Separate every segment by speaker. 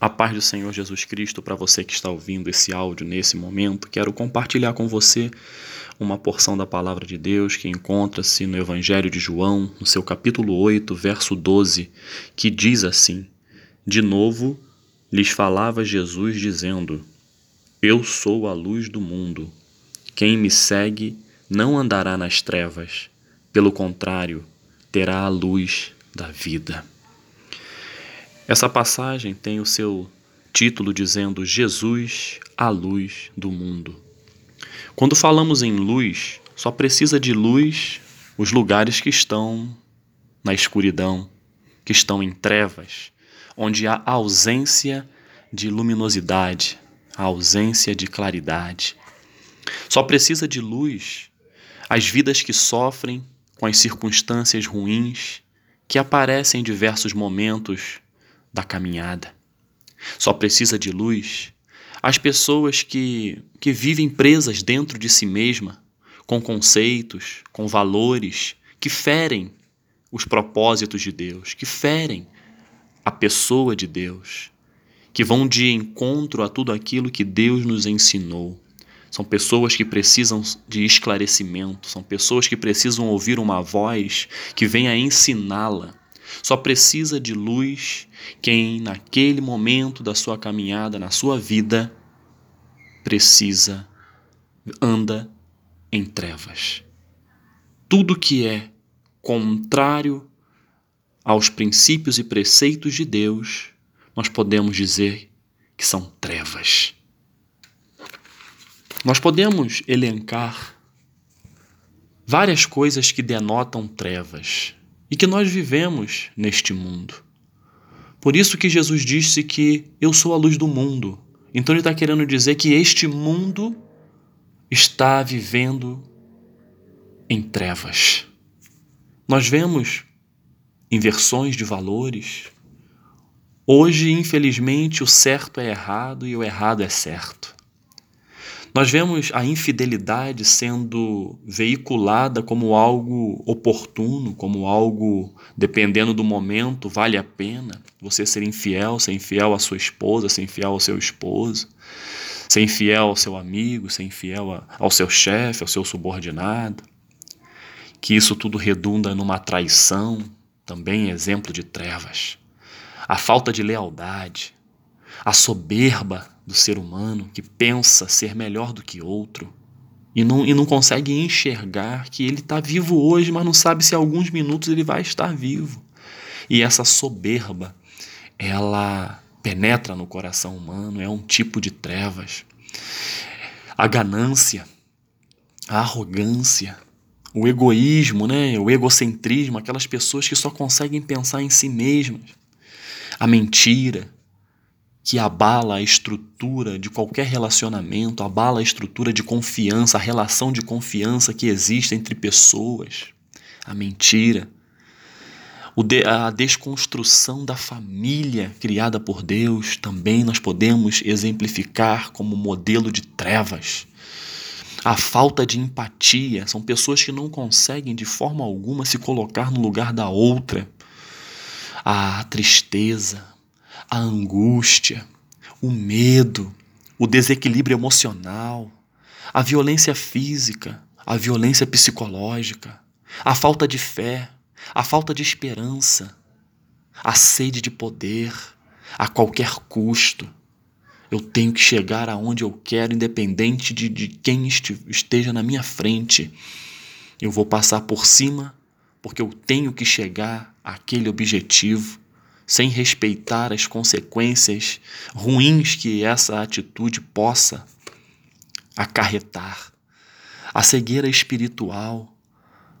Speaker 1: A paz do Senhor Jesus Cristo para você que está ouvindo esse áudio nesse momento. Quero compartilhar com você uma porção da palavra de Deus que encontra-se no Evangelho de João, no seu capítulo 8, verso 12, que diz assim: De novo lhes falava Jesus dizendo: Eu sou a luz do mundo. Quem me segue não andará nas trevas, pelo contrário, terá a luz da vida. Essa passagem tem o seu título dizendo Jesus, a luz do mundo. Quando falamos em luz, só precisa de luz os lugares que estão na escuridão, que estão em trevas, onde há ausência de luminosidade, a ausência de claridade. Só precisa de luz as vidas que sofrem com as circunstâncias ruins que aparecem em diversos momentos da caminhada. Só precisa de luz as pessoas que, que vivem presas dentro de si mesma, com conceitos, com valores que ferem os propósitos de Deus, que ferem a pessoa de Deus, que vão de encontro a tudo aquilo que Deus nos ensinou. São pessoas que precisam de esclarecimento, são pessoas que precisam ouvir uma voz que venha ensiná-la só precisa de luz quem, naquele momento da sua caminhada, na sua vida, precisa, anda em trevas. Tudo que é contrário aos princípios e preceitos de Deus, nós podemos dizer que são trevas. Nós podemos elencar várias coisas que denotam trevas e que nós vivemos neste mundo. Por isso que Jesus disse que eu sou a luz do mundo. Então ele está querendo dizer que este mundo está vivendo em trevas. Nós vemos inversões de valores. Hoje, infelizmente, o certo é errado e o errado é certo. Nós vemos a infidelidade sendo veiculada como algo oportuno, como algo, dependendo do momento, vale a pena você ser infiel, ser infiel à sua esposa, ser infiel ao seu esposo, ser infiel ao seu amigo, ser infiel ao seu chefe, ao seu subordinado. Que isso tudo redunda numa traição, também exemplo de trevas. A falta de lealdade, a soberba do ser humano que pensa ser melhor do que outro e não, e não consegue enxergar que ele está vivo hoje, mas não sabe se alguns minutos ele vai estar vivo. E essa soberba, ela penetra no coração humano, é um tipo de trevas. A ganância, a arrogância, o egoísmo, né? o egocentrismo, aquelas pessoas que só conseguem pensar em si mesmas. A mentira, que abala a estrutura de qualquer relacionamento, abala a estrutura de confiança, a relação de confiança que existe entre pessoas, a mentira, a desconstrução da família criada por Deus, também nós podemos exemplificar como modelo de trevas. A falta de empatia, são pessoas que não conseguem de forma alguma se colocar no lugar da outra. A tristeza, a angústia, o medo, o desequilíbrio emocional, a violência física, a violência psicológica, a falta de fé, a falta de esperança, a sede de poder a qualquer custo. Eu tenho que chegar aonde eu quero, independente de, de quem esteja na minha frente. Eu vou passar por cima porque eu tenho que chegar àquele objetivo sem respeitar as consequências ruins que essa atitude possa acarretar. A cegueira espiritual,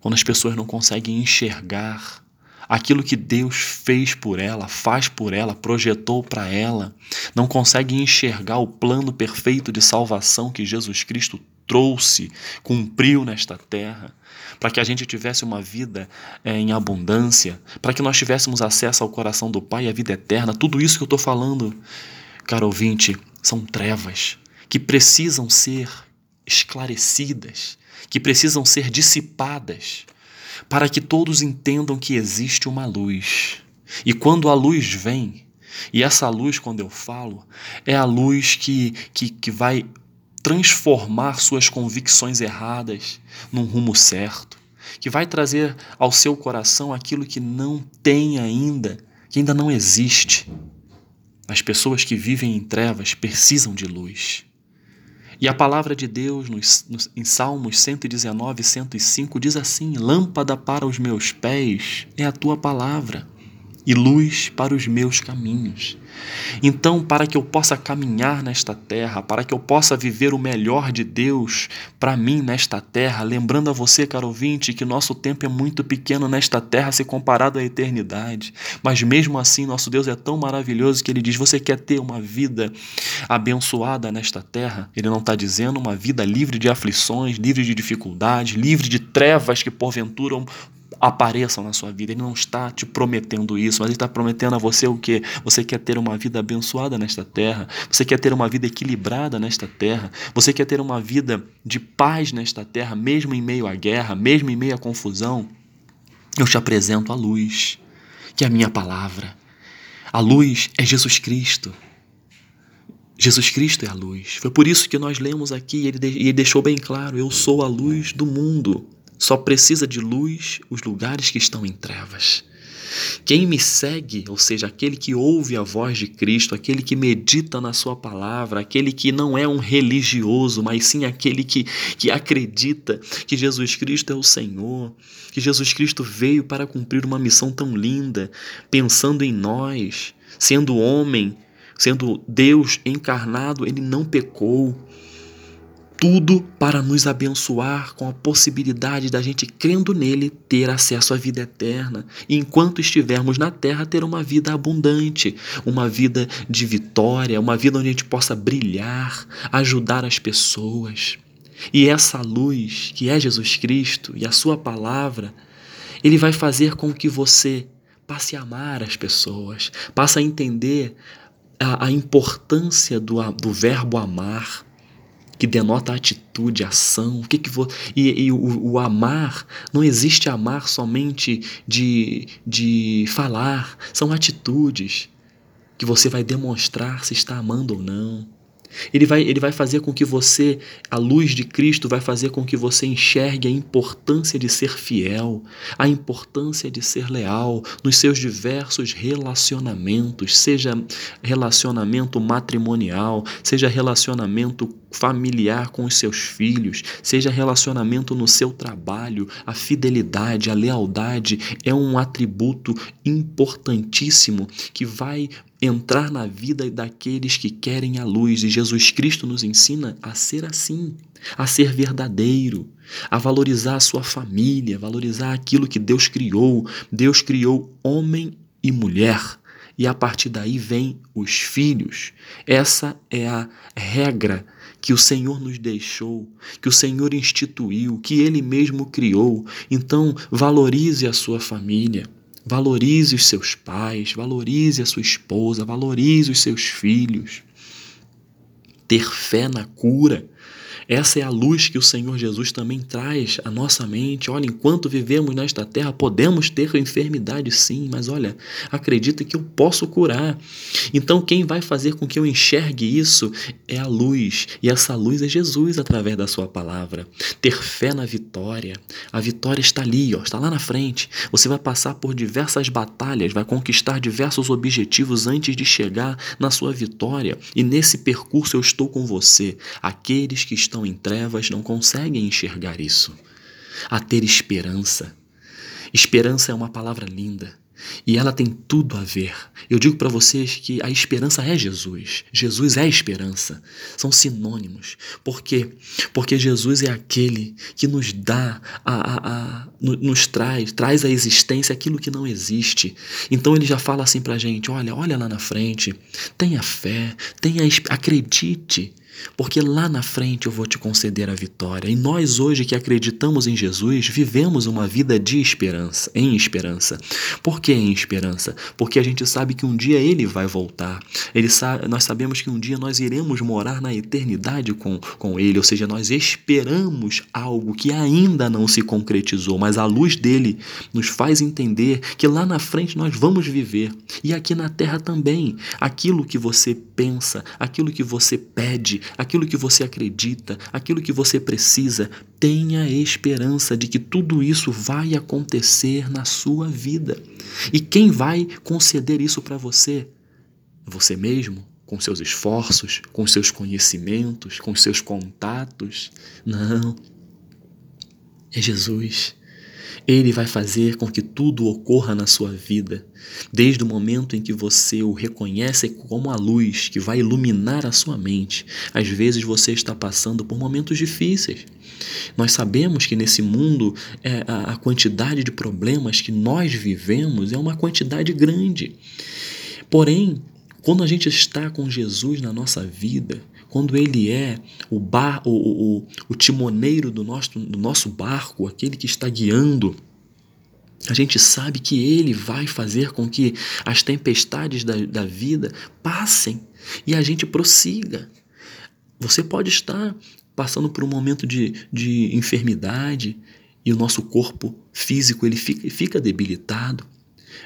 Speaker 1: quando as pessoas não conseguem enxergar aquilo que Deus fez por ela, faz por ela, projetou para ela, não conseguem enxergar o plano perfeito de salvação que Jesus Cristo trouxe, cumpriu nesta terra, para que a gente tivesse uma vida é, em abundância, para que nós tivéssemos acesso ao coração do Pai e à vida eterna. Tudo isso que eu estou falando, caro ouvinte, são trevas que precisam ser esclarecidas, que precisam ser dissipadas, para que todos entendam que existe uma luz. E quando a luz vem, E essa luz, quando eu falo, é a luz que, que, que vai transformar suas convicções erradas num rumo certo, que vai trazer ao seu coração aquilo que não tem ainda, que ainda não existe. As pessoas que vivem em trevas precisam de luz. E a palavra de Deus nos, nos, em Salmos 119, 105 diz assim: Lâmpada para os meus pés é a tua palavra e luz para os meus caminhos. Então, para que eu possa caminhar nesta terra, para que eu possa viver o melhor de Deus para mim nesta terra, lembrando a você, caro ouvinte, que nosso tempo é muito pequeno nesta terra se comparado à eternidade, mas mesmo assim, nosso Deus é tão maravilhoso que ele diz: Você quer ter uma vida abençoada nesta terra? Ele não está dizendo uma vida livre de aflições, livre de dificuldades, livre de trevas que porventura apareçam na sua vida. Ele não está te prometendo isso, mas ele está prometendo a você o que? Você quer ter uma vida abençoada nesta terra, você quer ter uma vida equilibrada nesta terra, você quer ter uma vida de paz nesta terra, mesmo em meio à guerra, mesmo em meio à confusão. Eu te apresento a luz, que é a minha palavra. A luz é Jesus Cristo. Jesus Cristo é a luz. Foi por isso que nós lemos aqui e ele deixou bem claro: Eu sou a luz do mundo. Só precisa de luz os lugares que estão em trevas. Quem me segue, ou seja, aquele que ouve a voz de Cristo, aquele que medita na Sua palavra, aquele que não é um religioso, mas sim aquele que, que acredita que Jesus Cristo é o Senhor, que Jesus Cristo veio para cumprir uma missão tão linda, pensando em nós, sendo homem, sendo Deus encarnado, ele não pecou tudo para nos abençoar com a possibilidade da gente, crendo nele, ter acesso à vida eterna. E enquanto estivermos na terra, ter uma vida abundante, uma vida de vitória, uma vida onde a gente possa brilhar, ajudar as pessoas. E essa luz, que é Jesus Cristo e a Sua palavra, ele vai fazer com que você passe a amar as pessoas, passe a entender a, a importância do, do verbo amar que denota atitude, ação. O que que vou e, e o, o, amar não existe amar somente de, de falar, são atitudes que você vai demonstrar se está amando ou não. Ele vai, ele vai fazer com que você, a luz de Cristo, vai fazer com que você enxergue a importância de ser fiel, a importância de ser leal nos seus diversos relacionamentos, seja relacionamento matrimonial, seja relacionamento familiar com os seus filhos, seja relacionamento no seu trabalho, a fidelidade, a lealdade é um atributo importantíssimo que vai entrar na vida daqueles que querem a luz. E Jesus Cristo nos ensina a ser assim, a ser verdadeiro, a valorizar a sua família, valorizar aquilo que Deus criou. Deus criou homem e mulher. E a partir daí vem os filhos. Essa é a regra que o Senhor nos deixou, que o Senhor instituiu, que Ele mesmo criou. Então, valorize a sua família. Valorize os seus pais, valorize a sua esposa, valorize os seus filhos. Ter fé na cura essa é a luz que o Senhor Jesus também traz à nossa mente. Olha, enquanto vivemos nesta terra, podemos ter enfermidade sim, mas olha, acredita que eu posso curar. Então, quem vai fazer com que eu enxergue isso é a luz, e essa luz é Jesus através da Sua palavra. Ter fé na vitória. A vitória está ali, ó, está lá na frente. Você vai passar por diversas batalhas, vai conquistar diversos objetivos antes de chegar na sua vitória, e nesse percurso eu estou com você. Aqueles que estão estão em trevas não conseguem enxergar isso. A ter esperança. Esperança é uma palavra linda. E ela tem tudo a ver. Eu digo para vocês que a esperança é Jesus. Jesus é a esperança. São sinônimos. Por quê? Porque Jesus é aquele que nos dá, a, a, a, nos traz, traz à existência aquilo que não existe. Então ele já fala assim pra gente: olha, olha lá na frente, tenha fé, tenha, acredite porque lá na frente eu vou te conceder a vitória. E nós hoje que acreditamos em Jesus, vivemos uma vida de esperança, em esperança. Por que em esperança? Porque a gente sabe que um dia ele vai voltar. Ele nós sabemos que um dia nós iremos morar na eternidade com, com ele, ou seja, nós esperamos algo que ainda não se concretizou, mas a luz dele nos faz entender que lá na frente nós vamos viver. E aqui na terra também, aquilo que você pensa, aquilo que você pede, aquilo que você acredita, aquilo que você precisa, tenha esperança de que tudo isso vai acontecer na sua vida. E quem vai conceder isso para você? Você mesmo? Com seus esforços, com seus conhecimentos, com seus contatos? Não. É Jesus. Ele vai fazer com que tudo ocorra na sua vida, desde o momento em que você o reconhece como a luz que vai iluminar a sua mente. Às vezes você está passando por momentos difíceis. Nós sabemos que nesse mundo é, a quantidade de problemas que nós vivemos é uma quantidade grande. Porém, quando a gente está com Jesus na nossa vida, quando Ele é o, bar, o, o, o timoneiro do nosso, do nosso barco, aquele que está guiando, a gente sabe que Ele vai fazer com que as tempestades da, da vida passem e a gente prossiga. Você pode estar passando por um momento de, de enfermidade e o nosso corpo físico ele fica, fica debilitado.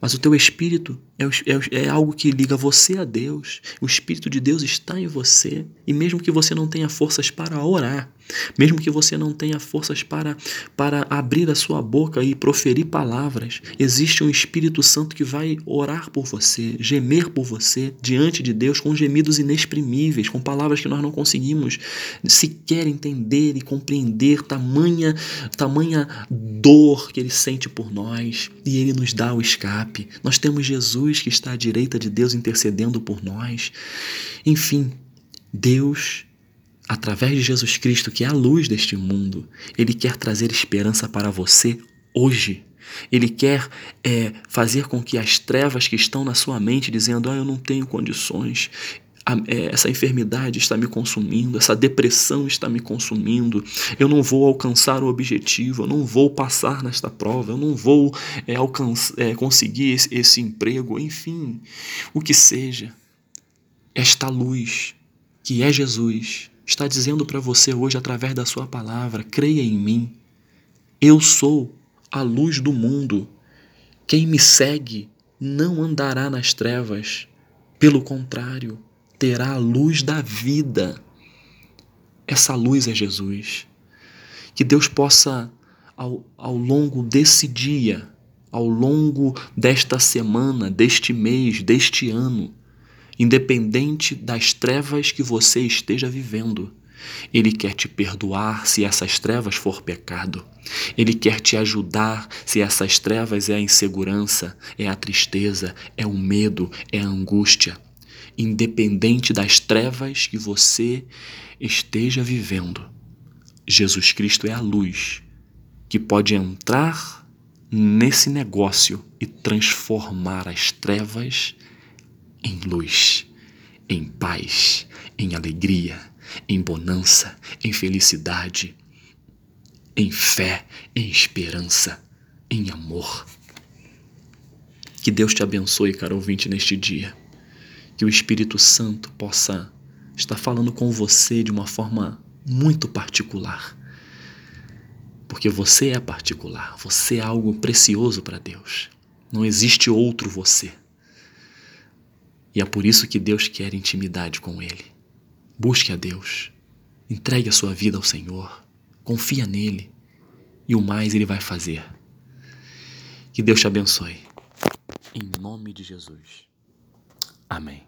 Speaker 1: Mas o teu espírito é, é, é, algo que liga você a Deus. O Espírito de Deus está em você. E mesmo que você não tenha forças para orar, mesmo que você não tenha forças para, para abrir a sua boca e proferir palavras, existe um Espírito Santo que vai orar por você, gemer por você diante de Deus com gemidos inexprimíveis, com palavras que nós não conseguimos sequer entender e compreender, tamanha, tamanha dor que ele sente por nós e ele nos dá o escape. Nós temos Jesus que está à direita de Deus intercedendo por nós. Enfim, Deus através de Jesus Cristo, que é a luz deste mundo, ele quer trazer esperança para você hoje. Ele quer é, fazer com que as trevas que estão na sua mente, dizendo: Ah, eu não tenho condições, é, essa enfermidade está me consumindo, essa depressão está me consumindo, eu não vou alcançar o objetivo, eu não vou passar nesta prova, eu não vou é, é, conseguir esse, esse emprego, enfim, o que seja. Esta luz, que é Jesus, está dizendo para você hoje através da sua palavra: creia em mim. Eu sou a luz do mundo. Quem me segue não andará nas trevas. Pelo contrário, terá a luz da vida. Essa luz é Jesus. Que Deus possa, ao, ao longo desse dia, ao longo desta semana, deste mês, deste ano, independente das trevas que você esteja vivendo. Ele quer te perdoar se essas trevas for pecado. Ele quer te ajudar se essas trevas é a insegurança, é a tristeza, é o medo, é a angústia. Independente das trevas que você esteja vivendo, Jesus Cristo é a luz que pode entrar nesse negócio e transformar as trevas em luz, em paz, em alegria, em bonança, em felicidade, em fé, em esperança, em amor. Que Deus te abençoe, caro ouvinte, neste dia. Que o Espírito Santo possa estar falando com você de uma forma muito particular. Porque você é particular, você é algo precioso para Deus. Não existe outro você. E é por isso que Deus quer intimidade com Ele. Busque a Deus, entregue a sua vida ao Senhor, confia nele e o mais Ele vai fazer. Que Deus te abençoe. Em nome de Jesus. Amém.